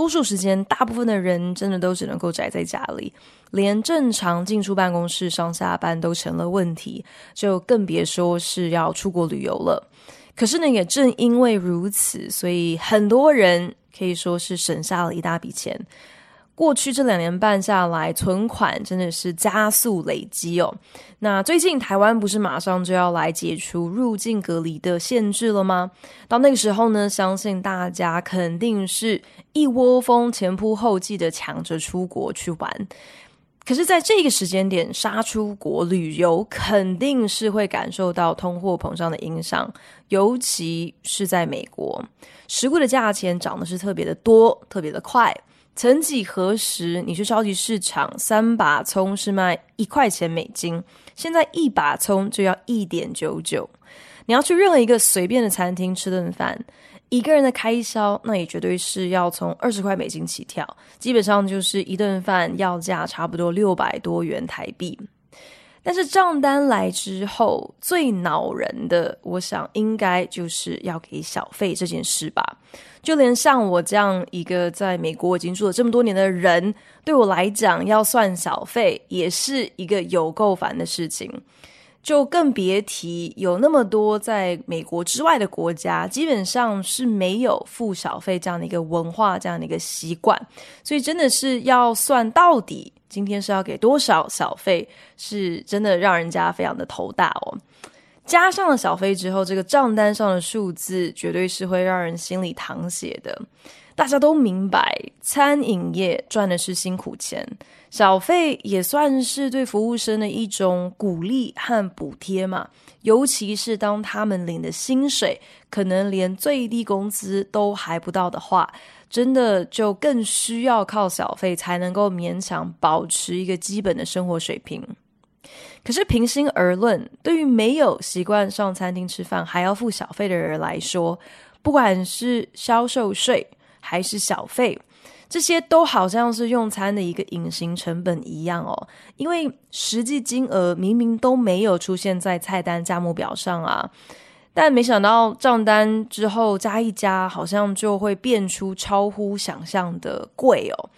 多数时间，大部分的人真的都只能够宅在家里，连正常进出办公室上下班都成了问题，就更别说是要出国旅游了。可是呢，也正因为如此，所以很多人可以说是省下了一大笔钱。过去这两年半下来，存款真的是加速累积哦。那最近台湾不是马上就要来解除入境隔离的限制了吗？到那个时候呢，相信大家肯定是一窝蜂、前仆后继的抢着出国去玩。可是，在这个时间点杀出国旅游，肯定是会感受到通货膨胀的影响，尤其是在美国，食物的价钱涨的是特别的多，特别的快。曾几何时，你去超级市场，三把葱是卖一块钱美金，现在一把葱就要一点九九。你要去任何一个随便的餐厅吃顿饭，一个人的开销，那也绝对是要从二十块美金起跳，基本上就是一顿饭要价差不多六百多元台币。但是账单来之后，最恼人的，我想应该就是要给小费这件事吧。就连像我这样一个在美国已经住了这么多年的人，对我来讲，要算小费也是一个有够烦的事情。就更别提有那么多在美国之外的国家，基本上是没有付小费这样的一个文化，这样的一个习惯。所以真的是要算到底。今天是要给多少小费？是真的让人家非常的头大哦。加上了小费之后，这个账单上的数字绝对是会让人心里淌血的。大家都明白，餐饮业赚的是辛苦钱，小费也算是对服务生的一种鼓励和补贴嘛。尤其是当他们领的薪水可能连最低工资都还不到的话。真的就更需要靠小费才能够勉强保持一个基本的生活水平。可是平心而论，对于没有习惯上餐厅吃饭还要付小费的人来说，不管是销售税还是小费，这些都好像是用餐的一个隐形成本一样哦。因为实际金额明明都没有出现在菜单价目表上啊。但没想到账单之后加一加，好像就会变出超乎想象的贵哦。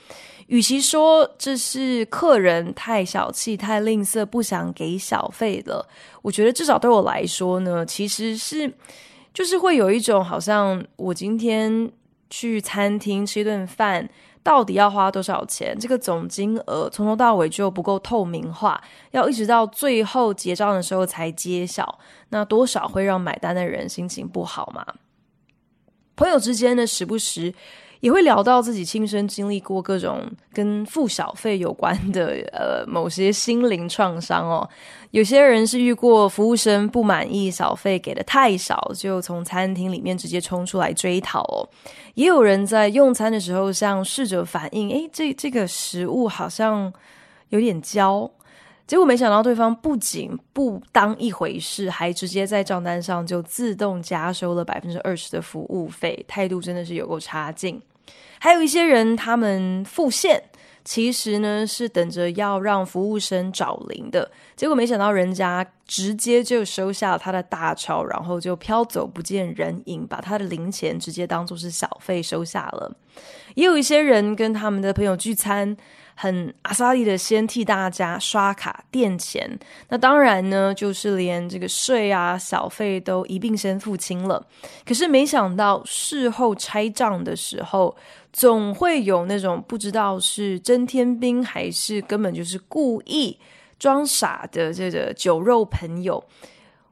与其说这是客人太小气、太吝啬，不想给小费了，我觉得至少对我来说呢，其实是就是会有一种好像我今天去餐厅吃一顿饭。到底要花多少钱？这个总金额从头到尾就不够透明化，要一直到最后结账的时候才揭晓，那多少会让买单的人心情不好嘛？朋友之间呢，时不时。也会聊到自己亲身经历过各种跟付小费有关的呃某些心灵创伤哦。有些人是遇过服务生不满意小费给的太少，就从餐厅里面直接冲出来追讨哦。也有人在用餐的时候向侍者反映，诶，这这个食物好像有点焦。结果没想到对方不仅不当一回事，还直接在账单上就自动加收了百分之二十的服务费，态度真的是有够差劲。还有一些人，他们付现，其实呢是等着要让服务生找零的，结果没想到人家直接就收下了他的大钞，然后就飘走不见人影，把他的零钱直接当做是小费收下了。也有一些人跟他们的朋友聚餐。很阿萨利的先替大家刷卡垫钱，那当然呢，就是连这个税啊、小费都一并先付清了。可是没想到事后拆账的时候，总会有那种不知道是真天兵还是根本就是故意装傻的这个酒肉朋友，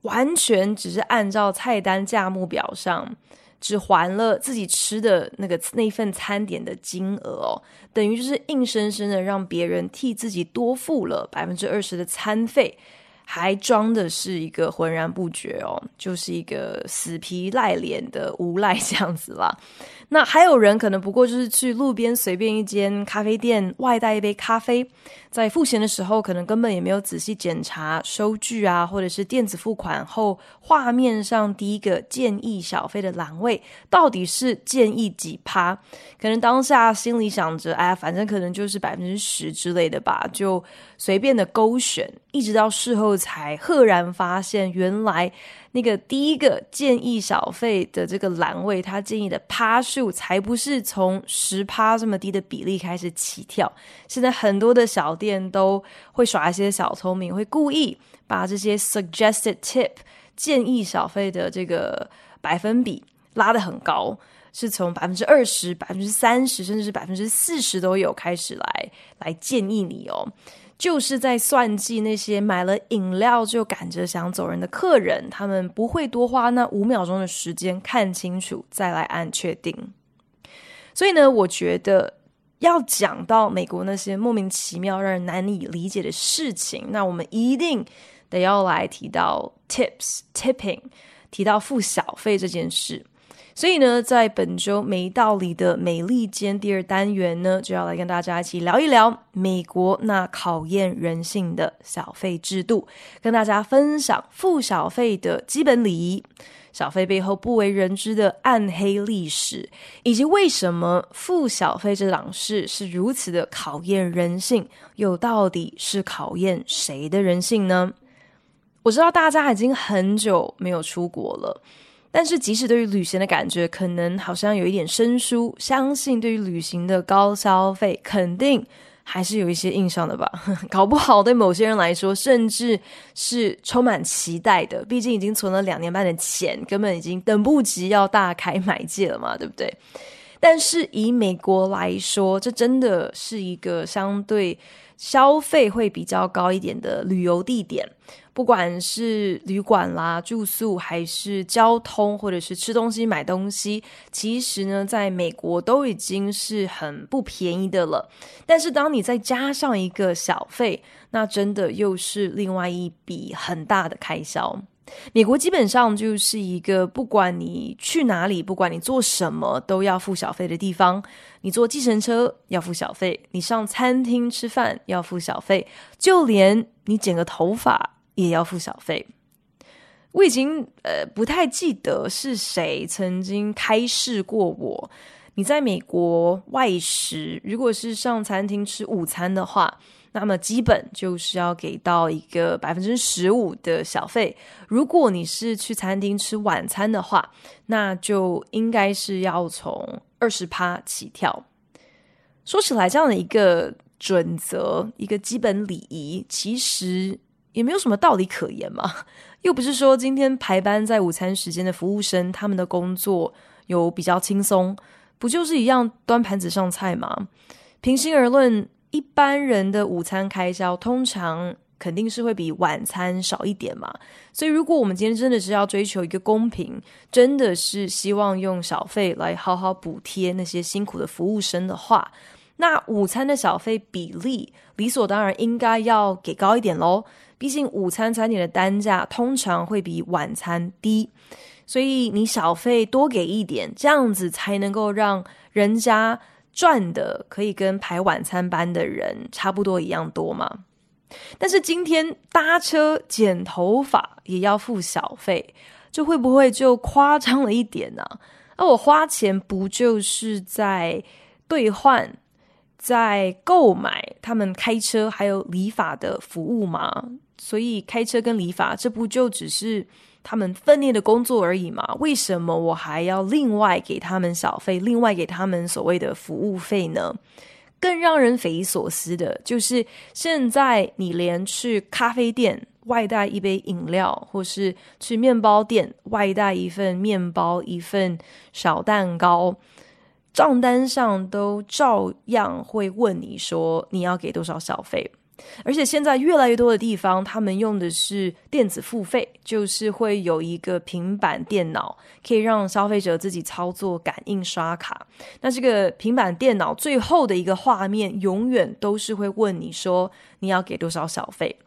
完全只是按照菜单价目表上。只还了自己吃的那个那份餐点的金额哦，等于就是硬生生的让别人替自己多付了百分之二十的餐费，还装的是一个浑然不觉哦，就是一个死皮赖脸的无赖这样子啦。那还有人可能不过就是去路边随便一间咖啡店外带一杯咖啡，在付钱的时候可能根本也没有仔细检查收据啊，或者是电子付款后画面上第一个建议小费的栏位到底是建议几趴，可能当下心里想着，哎呀，反正可能就是百分之十之类的吧，就随便的勾选，一直到事后才赫然发现，原来。那个第一个建议小费的这个栏位，他建议的趴数才不是从十趴这么低的比例开始起跳。现在很多的小店都会耍一些小聪明，会故意把这些 suggested tip 建议小费的这个百分比拉得很高，是从百分之二十、百分之三十，甚至是百分之四十都有开始来来建议你哦。就是在算计那些买了饮料就赶着想走人的客人，他们不会多花那五秒钟的时间看清楚再来按确定。所以呢，我觉得要讲到美国那些莫名其妙让人难以理解的事情，那我们一定得要来提到 tips tipping，提到付小费这件事。所以呢，在本周没道理的美利坚第二单元呢，就要来跟大家一起聊一聊美国那考验人性的小费制度，跟大家分享付小费的基本礼仪，小费背后不为人知的暗黑历史，以及为什么付小费这档事是如此的考验人性，又到底是考验谁的人性呢？我知道大家已经很久没有出国了。但是，即使对于旅行的感觉可能好像有一点生疏，相信对于旅行的高消费，肯定还是有一些印象的吧？搞不好对某些人来说，甚至是充满期待的。毕竟已经存了两年半的钱，根本已经等不及要大开买戒了嘛，对不对？但是以美国来说，这真的是一个相对消费会比较高一点的旅游地点。不管是旅馆啦、住宿，还是交通，或者是吃东西、买东西，其实呢，在美国都已经是很不便宜的了。但是，当你再加上一个小费，那真的又是另外一笔很大的开销。美国基本上就是一个不管你去哪里，不管你做什么，都要付小费的地方。你坐计程车要付小费，你上餐厅吃饭要付小费，就连你剪个头发。也要付小费。我已经呃不太记得是谁曾经开示过我。你在美国外食，如果是上餐厅吃午餐的话，那么基本就是要给到一个百分之十五的小费。如果你是去餐厅吃晚餐的话，那就应该是要从二十趴起跳。说起来，这样的一个准则，一个基本礼仪，其实。也没有什么道理可言嘛，又不是说今天排班在午餐时间的服务生，他们的工作有比较轻松，不就是一样端盘子上菜吗？平心而论，一般人的午餐开销通常肯定是会比晚餐少一点嘛。所以，如果我们今天真的是要追求一个公平，真的是希望用小费来好好补贴那些辛苦的服务生的话，那午餐的小费比例理所当然应该要给高一点喽。毕竟午餐餐点的单价通常会比晚餐低，所以你小费多给一点，这样子才能够让人家赚的可以跟排晚餐班的人差不多一样多嘛。但是今天搭车剪头发也要付小费，这会不会就夸张了一点呢？那我花钱不就是在兑换，在购买他们开车还有理发的服务吗？所以开车跟理发，这不就只是他们分内的工作而已吗？为什么我还要另外给他们小费，另外给他们所谓的服务费呢？更让人匪夷所思的就是，现在你连去咖啡店外带一杯饮料，或是去面包店外带一份面包、一份小蛋糕，账单上都照样会问你说你要给多少小费。而且现在越来越多的地方，他们用的是电子付费，就是会有一个平板电脑，可以让消费者自己操作感应刷卡。那这个平板电脑最后的一个画面，永远都是会问你说你要给多少小费。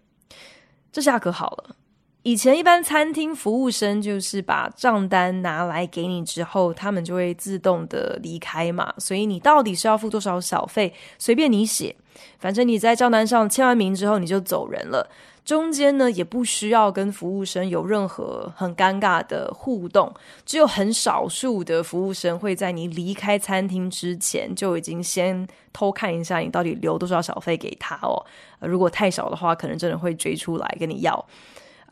这下可好了。以前一般餐厅服务生就是把账单拿来给你之后，他们就会自动的离开嘛，所以你到底是要付多少小费，随便你写，反正你在账单上签完名之后你就走人了。中间呢也不需要跟服务生有任何很尴尬的互动，只有很少数的服务生会在你离开餐厅之前就已经先偷看一下你到底留多少小费给他哦。如果太少的话，可能真的会追出来跟你要。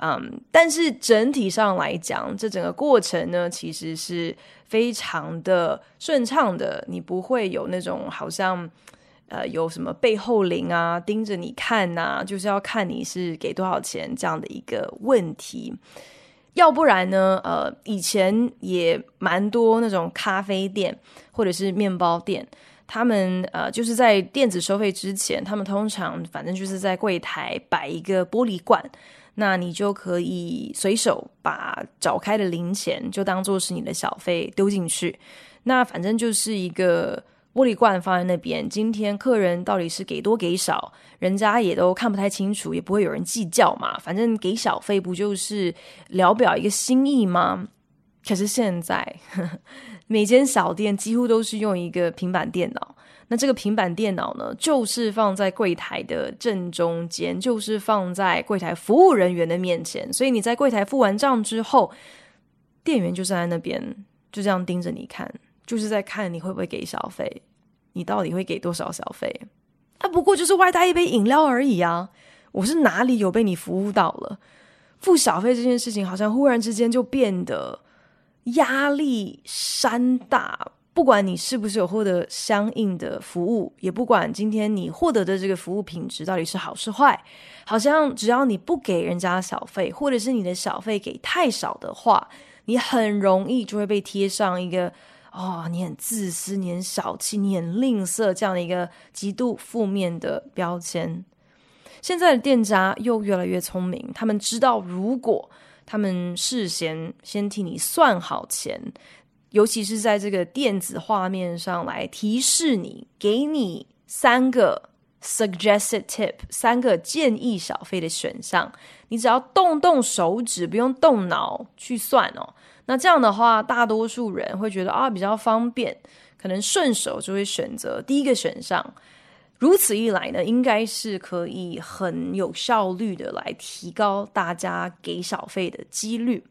嗯，但是整体上来讲，这整个过程呢，其实是非常的顺畅的。你不会有那种好像呃有什么背后灵啊盯着你看呐、就是要看你是给多少钱这样的一个问题。要不然呢，呃，以前也蛮多那种咖啡店或者是面包店，他们呃就是在电子收费之前，他们通常反正就是在柜台摆一个玻璃罐。那你就可以随手把找开的零钱就当做是你的小费丢进去，那反正就是一个玻璃罐放在那边。今天客人到底是给多给少，人家也都看不太清楚，也不会有人计较嘛。反正给小费不就是聊表一个心意吗？可是现在呵呵每间小店几乎都是用一个平板电脑。那这个平板电脑呢，就是放在柜台的正中间，就是放在柜台服务人员的面前。所以你在柜台付完账之后，店员就站在那边，就这样盯着你看，就是在看你会不会给小费，你到底会给多少小费？啊，不过就是外带一杯饮料而已啊！我是哪里有被你服务到了？付小费这件事情，好像忽然之间就变得压力山大。不管你是不是有获得相应的服务，也不管今天你获得的这个服务品质到底是好是坏，好像只要你不给人家小费，或者是你的小费给太少的话，你很容易就会被贴上一个“哦，你很自私，你很小气，你很吝啬”这样的一个极度负面的标签。现在的店家又越来越聪明，他们知道，如果他们事先先替你算好钱。尤其是在这个电子画面上来提示你，给你三个 suggested tip，三个建议小费的选项，你只要动动手指，不用动脑去算哦。那这样的话，大多数人会觉得啊比较方便，可能顺手就会选择第一个选项。如此一来呢，应该是可以很有效率的来提高大家给小费的几率。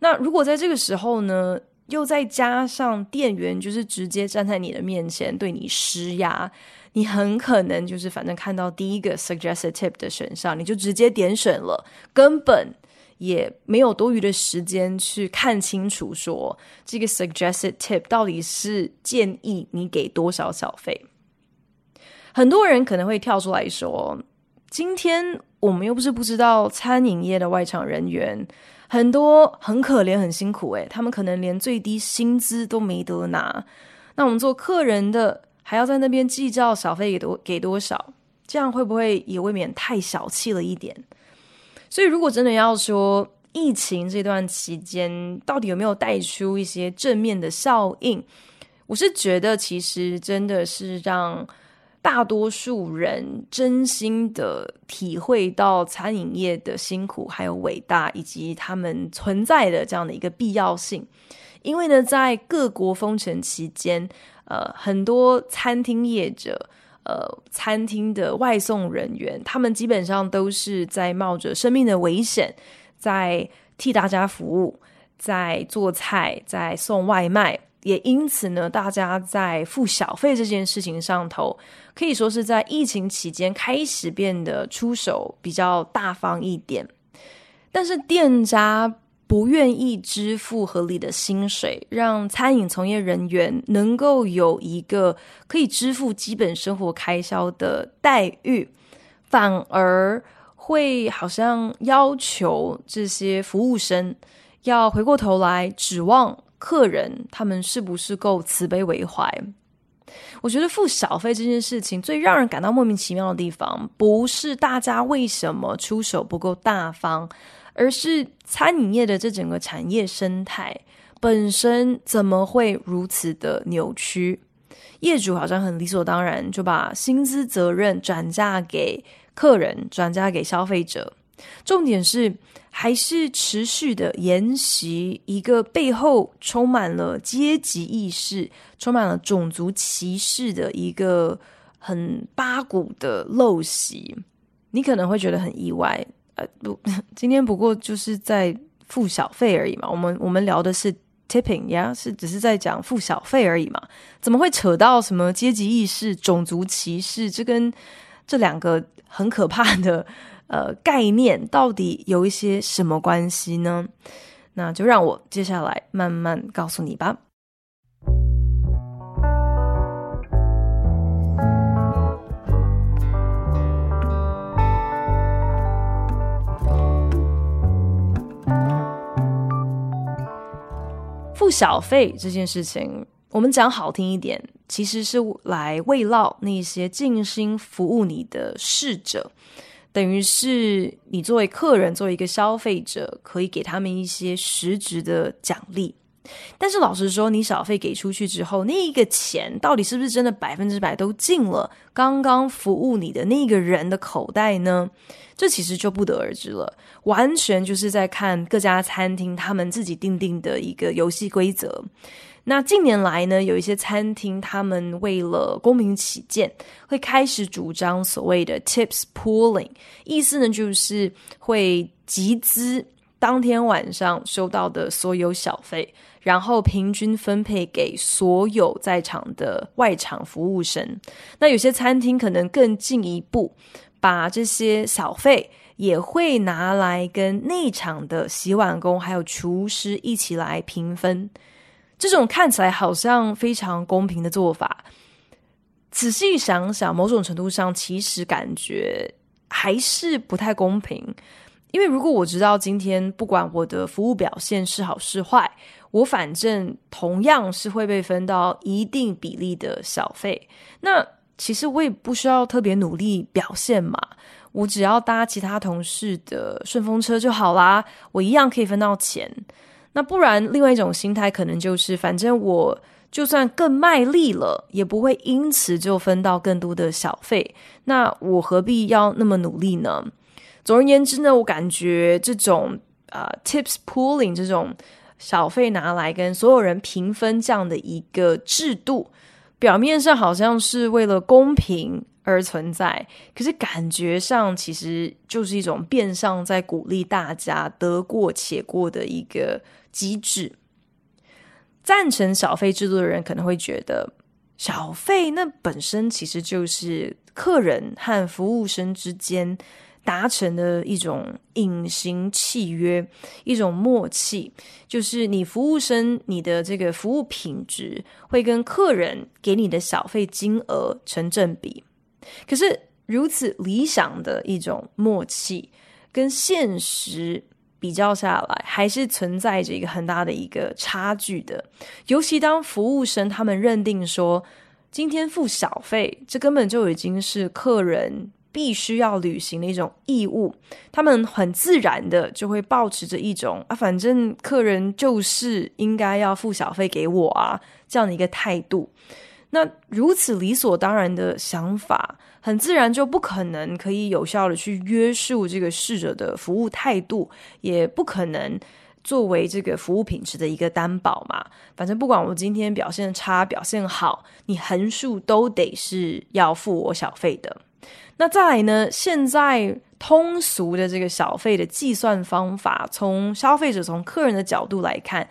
那如果在这个时候呢，又再加上店员就是直接站在你的面前对你施压，你很可能就是反正看到第一个 suggested tip 的选项，你就直接点选了，根本也没有多余的时间去看清楚说这个 suggested tip 到底是建议你给多少小费。很多人可能会跳出来说，今天我们又不是不知道餐饮业的外场人员。很多很可怜、很辛苦，诶，他们可能连最低薪资都没得拿。那我们做客人的还要在那边计较小费给多给多少，这样会不会也未免太小气了一点？所以，如果真的要说疫情这段期间到底有没有带出一些正面的效应，我是觉得其实真的是让。大多数人真心的体会到餐饮业的辛苦，还有伟大，以及他们存在的这样的一个必要性。因为呢，在各国封城期间，呃，很多餐厅业者，呃，餐厅的外送人员，他们基本上都是在冒着生命的危险，在替大家服务，在做菜，在送外卖。也因此呢，大家在付小费这件事情上头，可以说是在疫情期间开始变得出手比较大方一点。但是店家不愿意支付合理的薪水，让餐饮从业人员能够有一个可以支付基本生活开销的待遇，反而会好像要求这些服务生要回过头来指望。客人他们是不是够慈悲为怀？我觉得付小费这件事情最让人感到莫名其妙的地方，不是大家为什么出手不够大方，而是餐饮业的这整个产业生态本身怎么会如此的扭曲？业主好像很理所当然就把薪资责任转嫁给客人，转嫁给消费者。重点是还是持续的沿袭一个背后充满了阶级意识、充满了种族歧视的一个很八股的陋习。你可能会觉得很意外，呃，不，今天不过就是在付小费而已嘛。我们我们聊的是 tipping 呀，是只是在讲付小费而已嘛。怎么会扯到什么阶级意识、种族歧视？这跟这两个很可怕的呃概念到底有一些什么关系呢？那就让我接下来慢慢告诉你吧。付小费这件事情，我们讲好听一点，其实是来慰劳那些尽心服务你的侍者，等于是你作为客人，作为一个消费者，可以给他们一些实质的奖励。但是老实说，你小费给出去之后，那一个钱到底是不是真的百分之百都进了刚刚服务你的那个人的口袋呢？这其实就不得而知了，完全就是在看各家餐厅他们自己定定的一个游戏规则。那近年来呢，有一些餐厅他们为了公平起见，会开始主张所谓的 tips pooling，意思呢就是会集资当天晚上收到的所有小费。然后平均分配给所有在场的外场服务生。那有些餐厅可能更进一步，把这些小费也会拿来跟内场的洗碗工还有厨师一起来平分。这种看起来好像非常公平的做法，仔细想想，某种程度上其实感觉还是不太公平。因为如果我知道今天不管我的服务表现是好是坏，我反正同样是会被分到一定比例的小费，那其实我也不需要特别努力表现嘛，我只要搭其他同事的顺风车就好啦，我一样可以分到钱。那不然，另外一种心态可能就是，反正我就算更卖力了，也不会因此就分到更多的小费，那我何必要那么努力呢？总而言之呢，我感觉这种呃 tips pooling 这种。小费拿来跟所有人平分这样的一个制度，表面上好像是为了公平而存在，可是感觉上其实就是一种变相在鼓励大家得过且过的一个机制。赞成小费制度的人可能会觉得，小费那本身其实就是客人和服务生之间。达成的一种隐形契约，一种默契，就是你服务生，你的这个服务品质会跟客人给你的小费金额成正比。可是如此理想的一种默契，跟现实比较下来，还是存在着一个很大的一个差距的。尤其当服务生他们认定说，今天付小费，这根本就已经是客人。必须要履行的一种义务，他们很自然的就会抱持着一种啊，反正客人就是应该要付小费给我啊，这样的一个态度。那如此理所当然的想法，很自然就不可能可以有效的去约束这个侍者的服务态度，也不可能作为这个服务品质的一个担保嘛。反正不管我今天表现差，表现好，你横竖都得是要付我小费的。那再来呢？现在通俗的这个小费的计算方法，从消费者、从客人的角度来看，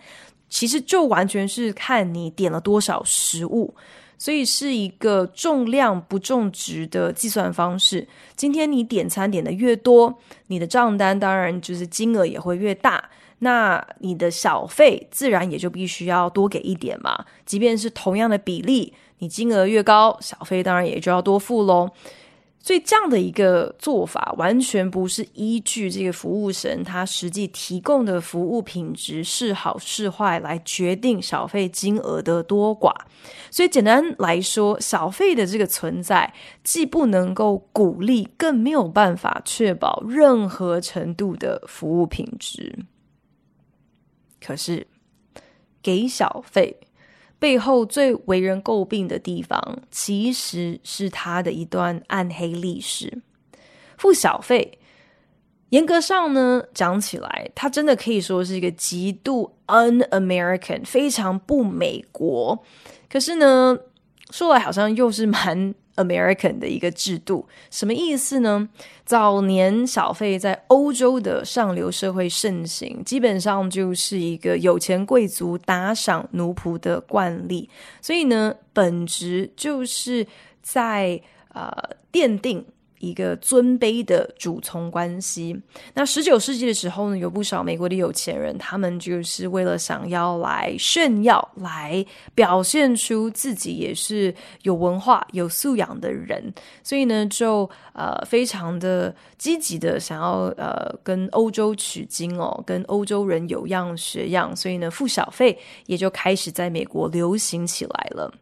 其实就完全是看你点了多少食物，所以是一个重量不重值的计算方式。今天你点餐点的越多，你的账单当然就是金额也会越大，那你的小费自然也就必须要多给一点嘛。即便是同样的比例，你金额越高，小费当然也就要多付喽。所以这样的一个做法，完全不是依据这个服务生他实际提供的服务品质是好是坏来决定小费金额的多寡。所以简单来说，小费的这个存在，既不能够鼓励，更没有办法确保任何程度的服务品质。可是，给小费。背后最为人诟病的地方，其实是他的一段暗黑历史。付小费，严格上呢，讲起来，他真的可以说是一个极度 un-American，非常不美国。可是呢，说来好像又是蛮 American 的一个制度，什么意思呢？早年小费在欧洲的上流社会盛行，基本上就是一个有钱贵族打赏奴仆的惯例，所以呢，本质就是在呃奠定。一个尊卑的主从关系。那十九世纪的时候呢，有不少美国的有钱人，他们就是为了想要来炫耀，来表现出自己也是有文化、有素养的人，所以呢，就呃非常的积极的想要呃跟欧洲取经哦，跟欧洲人有样学样，所以呢，付小费也就开始在美国流行起来了，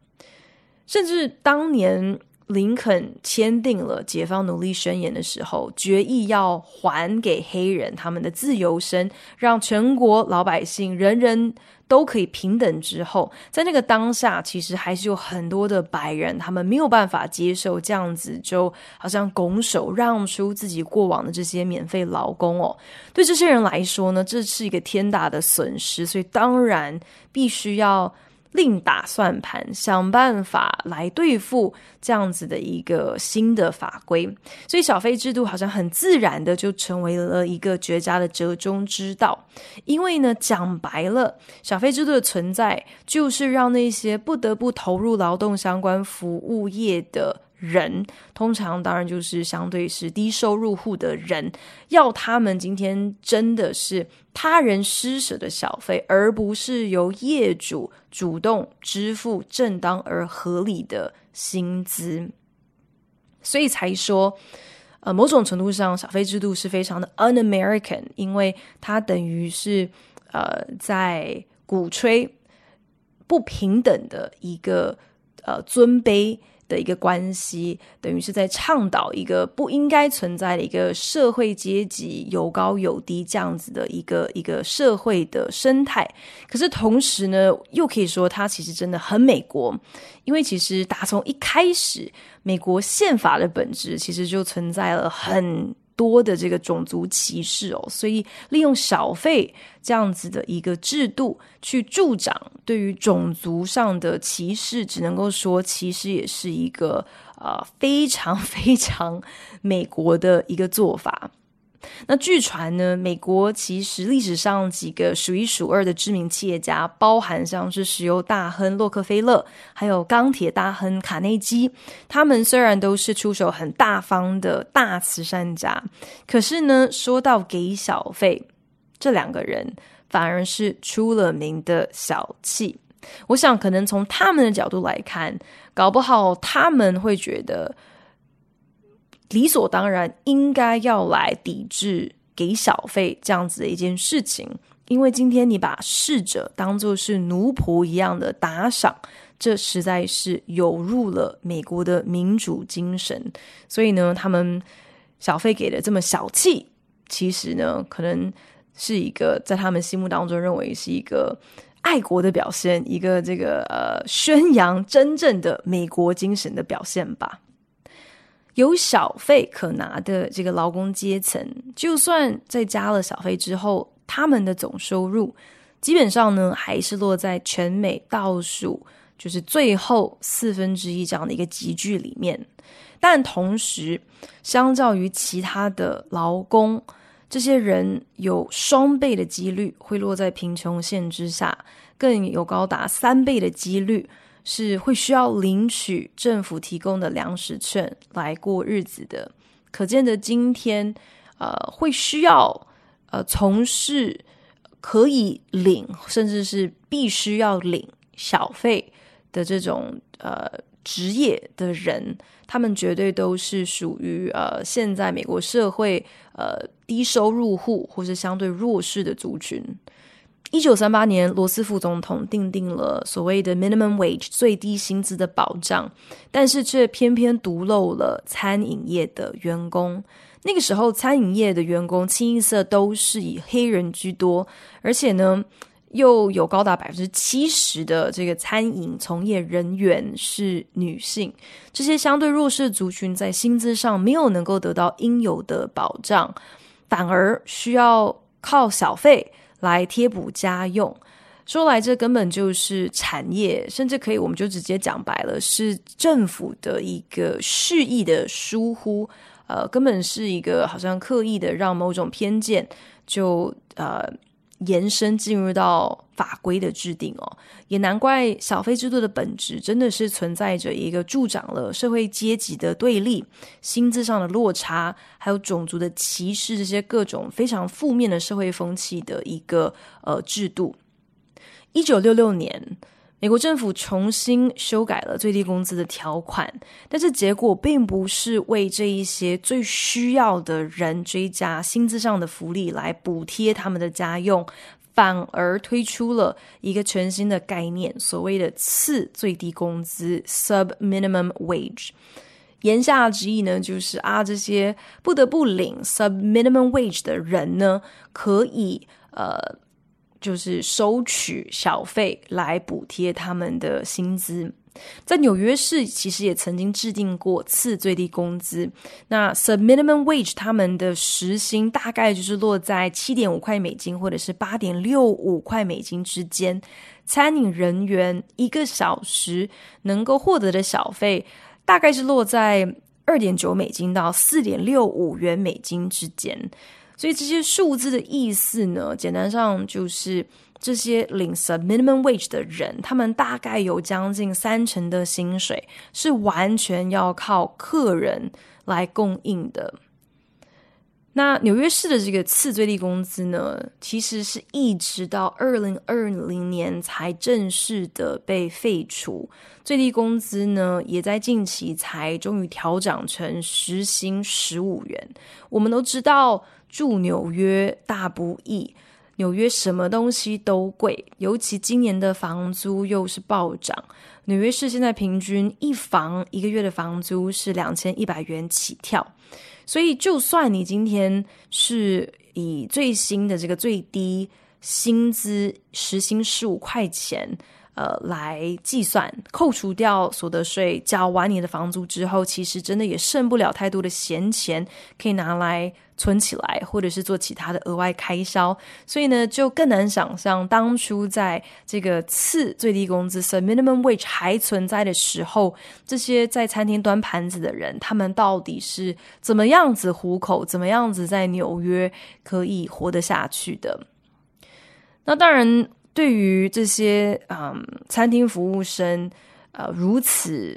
甚至当年。林肯签订了解放奴隶宣言的时候，决议要还给黑人他们的自由身，让全国老百姓人人都可以平等。之后，在那个当下，其实还是有很多的白人，他们没有办法接受这样子，就好像拱手让出自己过往的这些免费劳工哦。对这些人来说呢，这是一个天大的损失，所以当然必须要。另打算盘，想办法来对付这样子的一个新的法规，所以小费制度好像很自然的就成为了一个绝佳的折中之道。因为呢，讲白了，小费制度的存在就是让那些不得不投入劳动相关服务业的。人通常当然就是相对是低收入户的人，要他们今天真的是他人施舍的小费，而不是由业主主动支付正当而合理的薪资，所以才说，呃，某种程度上小费制度是非常的 un-American，因为它等于是呃在鼓吹不平等的一个呃尊卑。的一个关系，等于是在倡导一个不应该存在的一个社会阶级有高有低这样子的一个一个社会的生态。可是同时呢，又可以说它其实真的很美国，因为其实打从一开始，美国宪法的本质其实就存在了很多的这个种族歧视哦，所以利用小费这样子的一个制度去助长对于种族上的歧视，只能够说其实也是一个呃非常 非常美国的一个做法。那据传呢，美国其实历史上几个数一数二的知名企业家，包含像是石油大亨洛克菲勒，还有钢铁大亨卡内基，他们虽然都是出手很大方的大慈善家，可是呢，说到给小费，这两个人反而是出了名的小气。我想，可能从他们的角度来看，搞不好他们会觉得。理所当然应该要来抵制给小费这样子的一件事情，因为今天你把逝者当作是奴仆一样的打赏，这实在是有辱了美国的民主精神。所以呢，他们小费给的这么小气，其实呢，可能是一个在他们心目当中认为是一个爱国的表现，一个这个呃宣扬真正的美国精神的表现吧。有小费可拿的这个劳工阶层，就算在加了小费之后，他们的总收入基本上呢，还是落在全美倒数，就是最后四分之一这样的一个级距里面。但同时，相较于其他的劳工，这些人有双倍的几率会落在贫穷线之下，更有高达三倍的几率。是会需要领取政府提供的粮食券来过日子的，可见的今天，呃，会需要呃从事可以领甚至是必须要领小费的这种呃职业的人，他们绝对都是属于呃现在美国社会呃低收入户或是相对弱势的族群。一九三八年，罗斯福总统订定了所谓的 minimum wage 最低薪资的保障，但是却偏偏独漏了餐饮业的员工。那个时候，餐饮业的员工清一色都是以黑人居多，而且呢，又有高达百分之七十的这个餐饮从业人员是女性。这些相对弱势族群在薪资上没有能够得到应有的保障。反而需要靠小费来贴补家用。说来，这根本就是产业，甚至可以，我们就直接讲白了，是政府的一个蓄意的疏忽，呃，根本是一个好像刻意的让某种偏见就呃延伸进入到法规的制定哦，也难怪小费制度的本质真的是存在着一个助长了社会阶级的对立、薪资上的落差，还有种族的歧视这些各种非常负面的社会风气的一个呃制度。一九六六年，美国政府重新修改了最低工资的条款，但是结果并不是为这一些最需要的人追加薪资上的福利来补贴他们的家用，反而推出了一个全新的概念，所谓的次最低工资 （sub minimum wage）。言下之意呢，就是啊，这些不得不领 sub minimum wage 的人呢，可以呃。就是收取小费来补贴他们的薪资，在纽约市其实也曾经制定过次最低工资。那 sub minimum wage 他们的时薪大概就是落在七点五块美金或者是八点六五块美金之间。餐饮人员一个小时能够获得的小费大概是落在二点九美金到四点六五元美金之间。所以这些数字的意思呢，简单上就是这些领 sub minimum wage 的人，他们大概有将近三成的薪水是完全要靠客人来供应的。那纽约市的这个次最低工资呢，其实是一直到二零二零年才正式的被废除。最低工资呢，也在近期才终于调涨成时薪十五元。我们都知道。住纽约大不易，纽约什么东西都贵，尤其今年的房租又是暴涨。纽约市现在平均一房一个月的房租是两千一百元起跳，所以就算你今天是以最新的这个最低薪资时薪十五块钱。呃，来计算，扣除掉所得税，缴完你的房租之后，其实真的也剩不了太多的闲钱可以拿来存起来，或者是做其他的额外开销。所以呢，就更难想象当初在这个次最低工资 （sub minimum wage） 还存在的时候，这些在餐厅端盘子的人，他们到底是怎么样子糊口，怎么样子在纽约可以活得下去的？那当然。对于这些嗯，餐厅服务生，呃，如此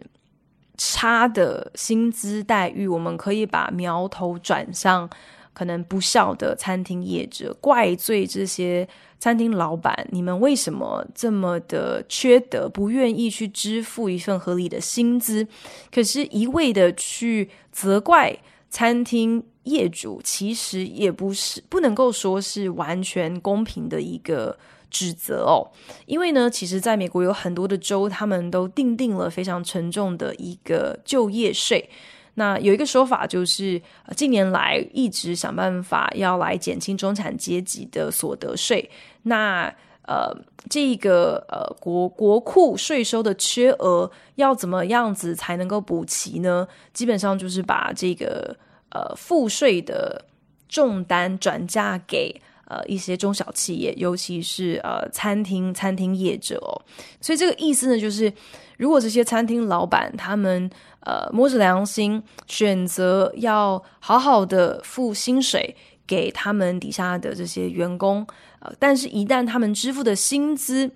差的薪资待遇，我们可以把苗头转向可能不孝的餐厅业者，怪罪这些餐厅老板，你们为什么这么的缺德，不愿意去支付一份合理的薪资？可是，一味的去责怪餐厅业主，其实也不是，不能够说是完全公平的一个。指责哦，因为呢，其实在美国有很多的州，他们都订定了非常沉重的一个就业税。那有一个说法就是，近年来一直想办法要来减轻中产阶级的所得税。那呃，这个呃国国库税收的缺额要怎么样子才能够补齐呢？基本上就是把这个呃赋税的重担转嫁给。呃，一些中小企业，尤其是呃餐厅餐厅业者哦，所以这个意思呢，就是如果这些餐厅老板他们呃摸着良心选择要好好的付薪水给他们底下的这些员工，呃，但是一旦他们支付的薪资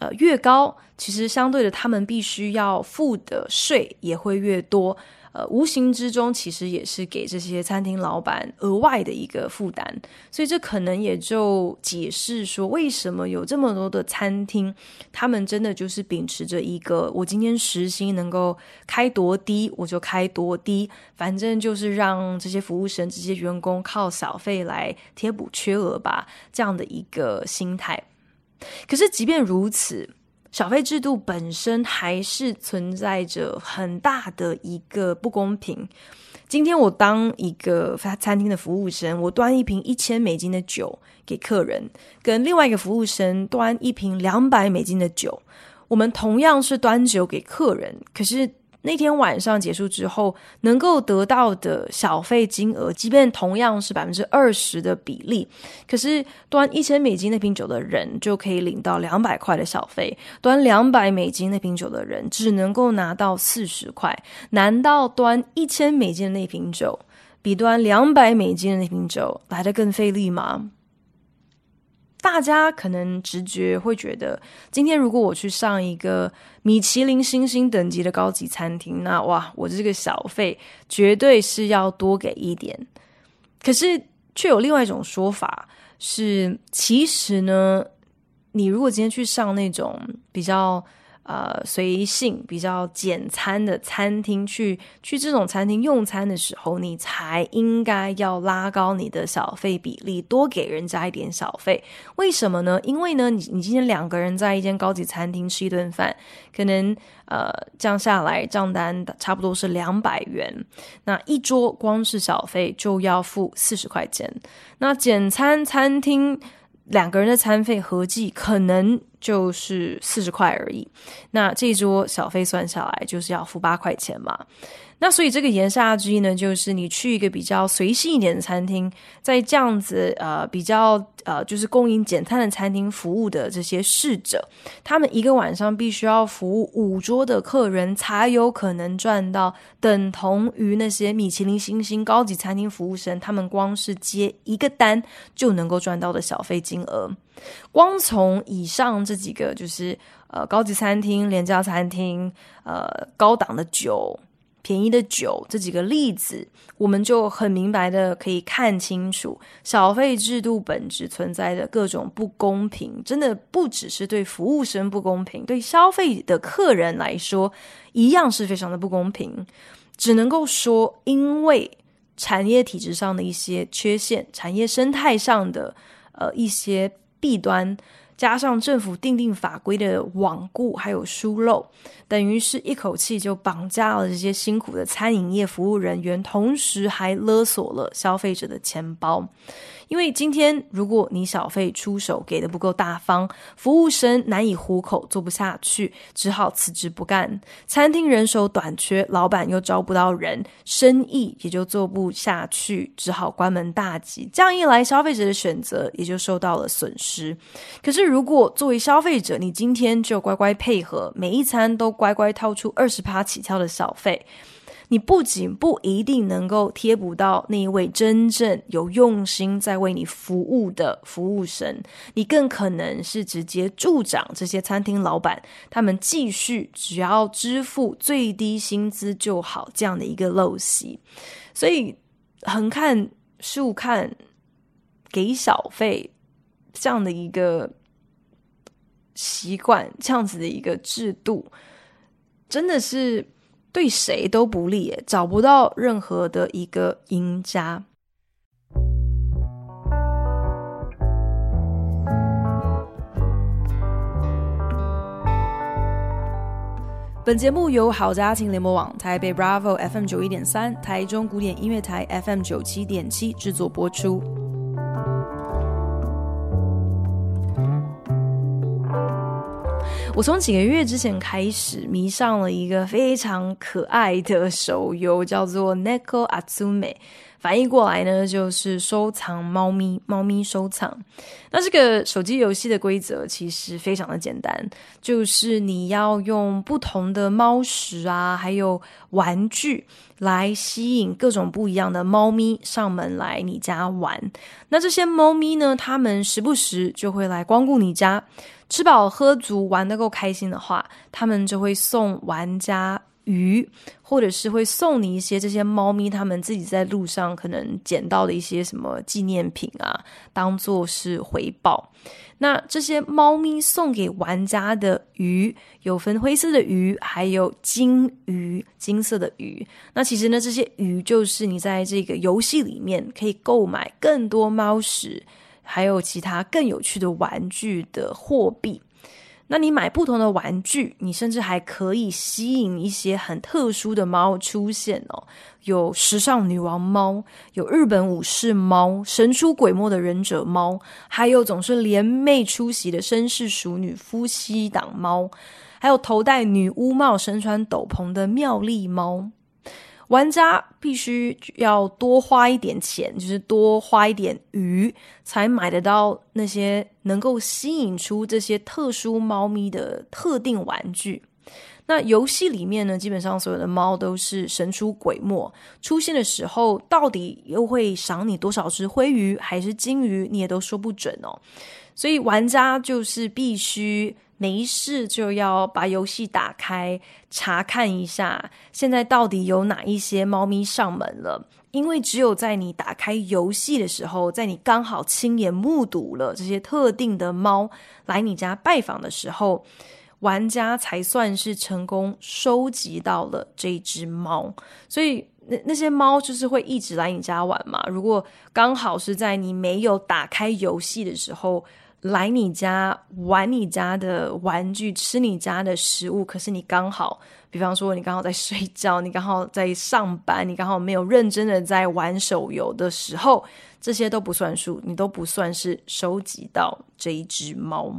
呃越高，其实相对的他们必须要付的税也会越多。呃，无形之中其实也是给这些餐厅老板额外的一个负担，所以这可能也就解释说，为什么有这么多的餐厅，他们真的就是秉持着一个，我今天时薪能够开多低，我就开多低，反正就是让这些服务生、这些员工靠小费来贴补缺额吧，这样的一个心态。可是即便如此。小费制度本身还是存在着很大的一个不公平。今天我当一个餐厅的服务生，我端一瓶一千美金的酒给客人，跟另外一个服务生端一瓶两百美金的酒，我们同样是端酒给客人，可是那天晚上结束之后，能够得到的小费金额，即便同样是百分之二十的比例，可是端一千美金那瓶酒的人就可以领到两百块的小费，端两百美金那瓶酒的人只能够拿到四十块。难道端一千美金的那瓶酒，比端两百美金的那瓶酒来的更费力吗？大家可能直觉会觉得，今天如果我去上一个米其林星星等级的高级餐厅，那哇，我这个小费绝对是要多给一点。可是却有另外一种说法是，其实呢，你如果今天去上那种比较。呃，随性比较简餐的餐厅去，去这种餐厅用餐的时候，你才应该要拉高你的小费比例，多给人家一点小费。为什么呢？因为呢，你你今天两个人在一间高级餐厅吃一顿饭，可能呃，降下来账单差不多是两百元，那一桌光是小费就要付四十块钱。那简餐餐厅两个人的餐费合计可能。就是四十块而已，那这一桌小费算下来就是要付八块钱嘛。那所以这个言下之意呢，就是你去一个比较随性一点的餐厅，在这样子呃比较呃就是供应简餐的餐厅服务的这些侍者，他们一个晚上必须要服务五桌的客人，才有可能赚到等同于那些米其林星星高级餐厅服务生，他们光是接一个单就能够赚到的小费金额。光从以上这几个就是呃高级餐厅、廉价餐厅、呃高档的酒。便宜的酒这几个例子，我们就很明白的可以看清楚，小费制度本质存在的各种不公平，真的不只是对服务生不公平，对消费的客人来说，一样是非常的不公平。只能够说，因为产业体制上的一些缺陷，产业生态上的呃一些弊端。加上政府定定法规的罔顾，还有疏漏，等于是一口气就绑架了这些辛苦的餐饮业服务人员，同时还勒索了消费者的钱包。因为今天，如果你小费出手给的不够大方，服务生难以糊口，做不下去，只好辞职不干。餐厅人手短缺，老板又招不到人，生意也就做不下去，只好关门大吉。这样一来，消费者的选择也就受到了损失。可是，如果作为消费者，你今天就乖乖配合，每一餐都乖乖掏出二十趴起跳的小费。你不仅不一定能够贴补到那一位真正有用心在为你服务的服务生，你更可能是直接助长这些餐厅老板他们继续只要支付最低薪资就好这样的一个陋习。所以横看竖看给小费这样的一个习惯，这样子的一个制度，真的是。对谁都不利，找不到任何的一个赢家。本节目由好家庭联盟网、台北 Bravo FM 九一点三、台中古典音乐台 FM 九七点七制作播出。我从几个月之前开始迷上了一个非常可爱的手游，叫做 Neko Atsume，翻译过来呢就是收藏猫咪，猫咪收藏。那这个手机游戏的规则其实非常的简单，就是你要用不同的猫食啊，还有玩具来吸引各种不一样的猫咪上门来你家玩。那这些猫咪呢，它们时不时就会来光顾你家。吃饱喝足，玩得够开心的话，他们就会送玩家鱼，或者是会送你一些这些猫咪他们自己在路上可能捡到的一些什么纪念品啊，当做是回报。那这些猫咪送给玩家的鱼，有分灰色的鱼，还有金鱼，金色的鱼。那其实呢，这些鱼就是你在这个游戏里面可以购买更多猫食。还有其他更有趣的玩具的货币，那你买不同的玩具，你甚至还可以吸引一些很特殊的猫出现哦。有时尚女王猫，有日本武士猫，神出鬼没的忍者猫，还有总是联袂出席的绅士淑女夫妻档猫。还有头戴女巫帽、身穿斗篷的妙丽猫。玩家必须要多花一点钱，就是多花一点鱼，才买得到那些能够吸引出这些特殊猫咪的特定玩具。那游戏里面呢，基本上所有的猫都是神出鬼没，出现的时候到底又会赏你多少只灰鱼还是金鱼，你也都说不准哦。所以玩家就是必须没事就要把游戏打开，查看一下现在到底有哪一些猫咪上门了。因为只有在你打开游戏的时候，在你刚好亲眼目睹了这些特定的猫来你家拜访的时候。玩家才算是成功收集到了这只猫，所以那那些猫就是会一直来你家玩嘛。如果刚好是在你没有打开游戏的时候来你家玩你家的玩具、吃你家的食物，可是你刚好，比方说你刚好在睡觉，你刚好在上班，你刚好没有认真的在玩手游的时候，这些都不算数，你都不算是收集到这一只猫。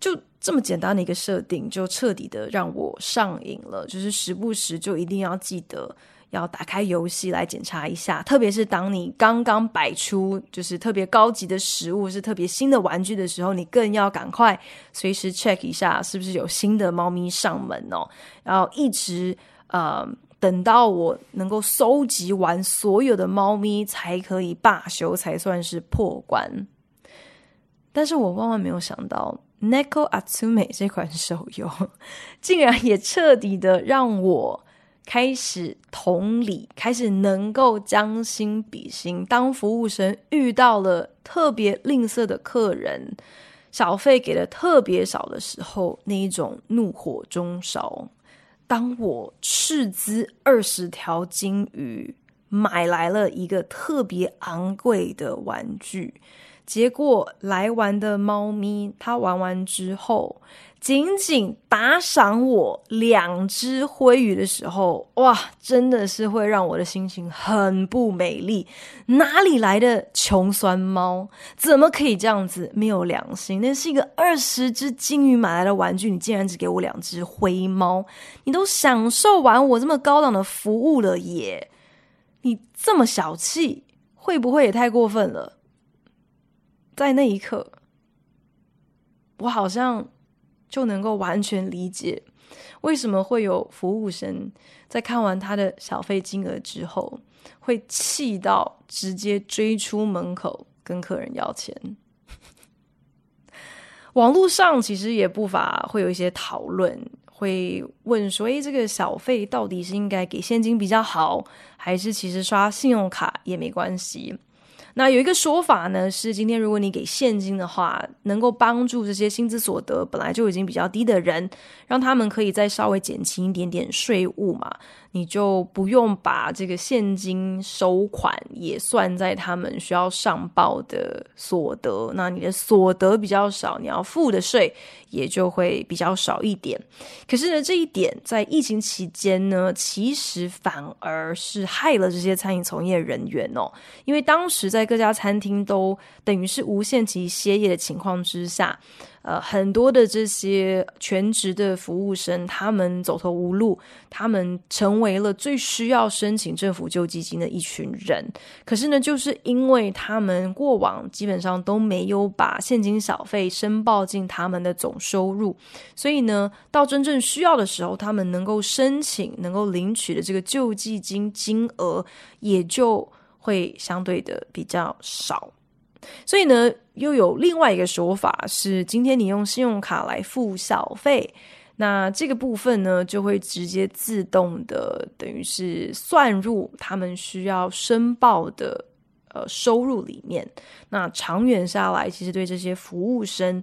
就这么简单的一个设定，就彻底的让我上瘾了。就是时不时就一定要记得要打开游戏来检查一下，特别是当你刚刚摆出就是特别高级的食物，是特别新的玩具的时候，你更要赶快随时 check 一下是不是有新的猫咪上门哦。然后一直呃等到我能够收集完所有的猫咪，才可以罢休，才算是破关。但是我万万没有想到。Neko Atsume 这款手游，竟然也彻底的让我开始同理，开始能够将心比心。当服务生遇到了特别吝啬的客人，小费给的特别少的时候，那一种怒火中烧。当我斥资二十条金鱼买来了一个特别昂贵的玩具。结果来玩的猫咪，它玩完之后，仅仅打赏我两只灰鱼的时候，哇，真的是会让我的心情很不美丽。哪里来的穷酸猫？怎么可以这样子没有良心？那是一个二十只金鱼买来的玩具，你竟然只给我两只灰猫？你都享受完我这么高档的服务了耶？你这么小气，会不会也太过分了？在那一刻，我好像就能够完全理解为什么会有服务生在看完他的小费金额之后，会气到直接追出门口跟客人要钱。网络上其实也不乏会有一些讨论，会问说：“诶，这个小费到底是应该给现金比较好，还是其实刷信用卡也没关系？”那有一个说法呢，是今天如果你给现金的话，能够帮助这些薪资所得本来就已经比较低的人，让他们可以再稍微减轻一点点税务嘛。你就不用把这个现金收款也算在他们需要上报的所得，那你的所得比较少，你要付的税也就会比较少一点。可是呢，这一点在疫情期间呢，其实反而是害了这些餐饮从业人员哦，因为当时在各家餐厅都等于是无限期歇业的情况之下。呃，很多的这些全职的服务生，他们走投无路，他们成为了最需要申请政府救济金的一群人。可是呢，就是因为他们过往基本上都没有把现金小费申报进他们的总收入，所以呢，到真正需要的时候，他们能够申请、能够领取的这个救济金金额，也就会相对的比较少。所以呢，又有另外一个说法是，今天你用信用卡来付小费，那这个部分呢，就会直接自动的，等于是算入他们需要申报的呃收入里面。那长远下来，其实对这些服务生。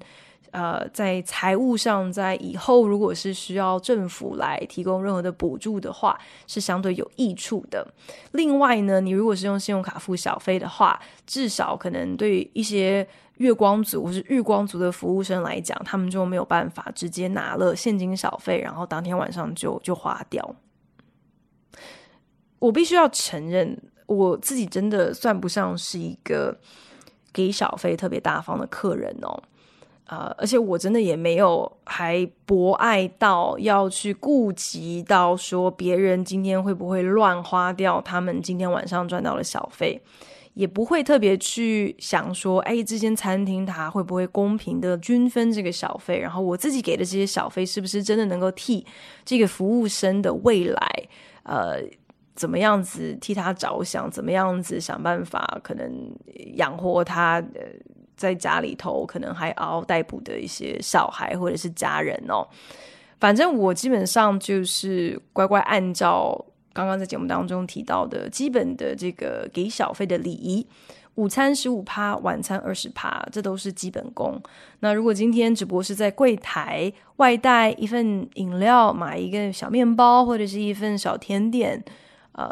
呃，在财务上，在以后如果是需要政府来提供任何的补助的话，是相对有益处的。另外呢，你如果是用信用卡付小费的话，至少可能对一些月光族或是日光族的服务生来讲，他们就没有办法直接拿了现金小费，然后当天晚上就就花掉。我必须要承认，我自己真的算不上是一个给小费特别大方的客人哦。呃，而且我真的也没有还博爱到要去顾及到说别人今天会不会乱花掉他们今天晚上赚到的小费，也不会特别去想说，哎，这间餐厅它会不会公平的均分这个小费，然后我自己给的这些小费是不是真的能够替这个服务生的未来，呃，怎么样子替他着想，怎么样子想办法可能养活他，在家里头可能还嗷嗷待哺的一些小孩或者是家人哦，反正我基本上就是乖乖按照刚刚在节目当中提到的基本的这个给小费的礼仪，午餐十五趴，晚餐二十趴，这都是基本功。那如果今天只不过是在柜台外带一份饮料，买一个小面包或者是一份小甜点，呃，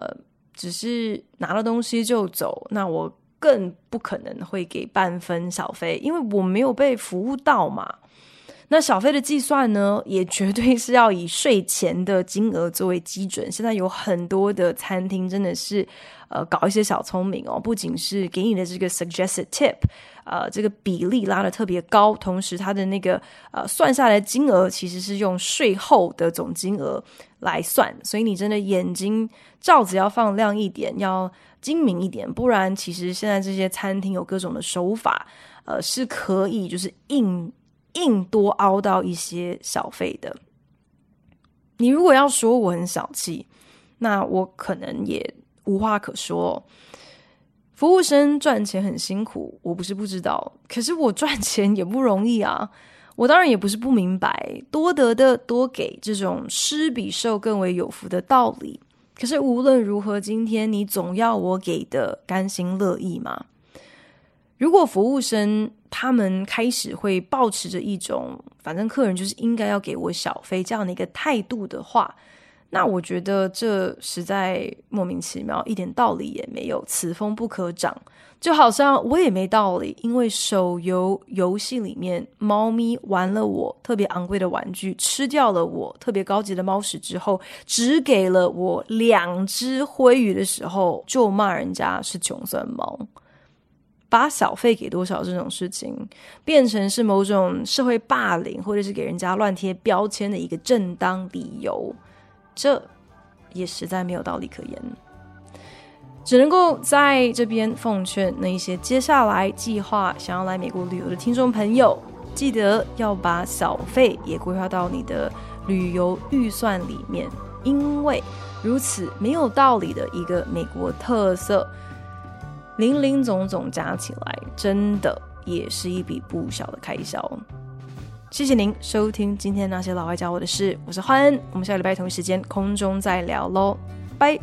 只是拿了东西就走，那我。更不可能会给半分小费，因为我没有被服务到嘛。那小费的计算呢，也绝对是要以税前的金额作为基准。现在有很多的餐厅真的是，呃，搞一些小聪明哦，不仅是给你的这个 suggested tip，呃，这个比例拉得特别高，同时它的那个呃算下来金额其实是用税后的总金额来算，所以你真的眼睛罩子要放亮一点，要。精明一点，不然其实现在这些餐厅有各种的手法，呃，是可以就是硬硬多凹到一些小费的。你如果要说我很小气，那我可能也无话可说。服务生赚钱很辛苦，我不是不知道，可是我赚钱也不容易啊。我当然也不是不明白，多得的多给，这种施比受更为有福的道理。可是无论如何，今天你总要我给的甘心乐意吗？如果服务生他们开始会抱持着一种反正客人就是应该要给我小费这样的一个态度的话，那我觉得这实在莫名其妙，一点道理也没有，此风不可长。就好像我也没道理，因为手游游戏里面猫咪玩了我特别昂贵的玩具，吃掉了我特别高级的猫屎之后，只给了我两只灰鱼的时候，就骂人家是穷酸猫。把小费给多少这种事情，变成是某种社会霸凌，或者是给人家乱贴标签的一个正当理由，这也实在没有道理可言。只能够在这边奉劝那一些接下来计划想要来美国旅游的听众朋友，记得要把小费也规划到你的旅游预算里面，因为如此没有道理的一个美国特色，零零总总加起来，真的也是一笔不小的开销。谢谢您收听今天那些老外教我的事，我是欢恩，我们下礼拜同一时间空中再聊喽，拜。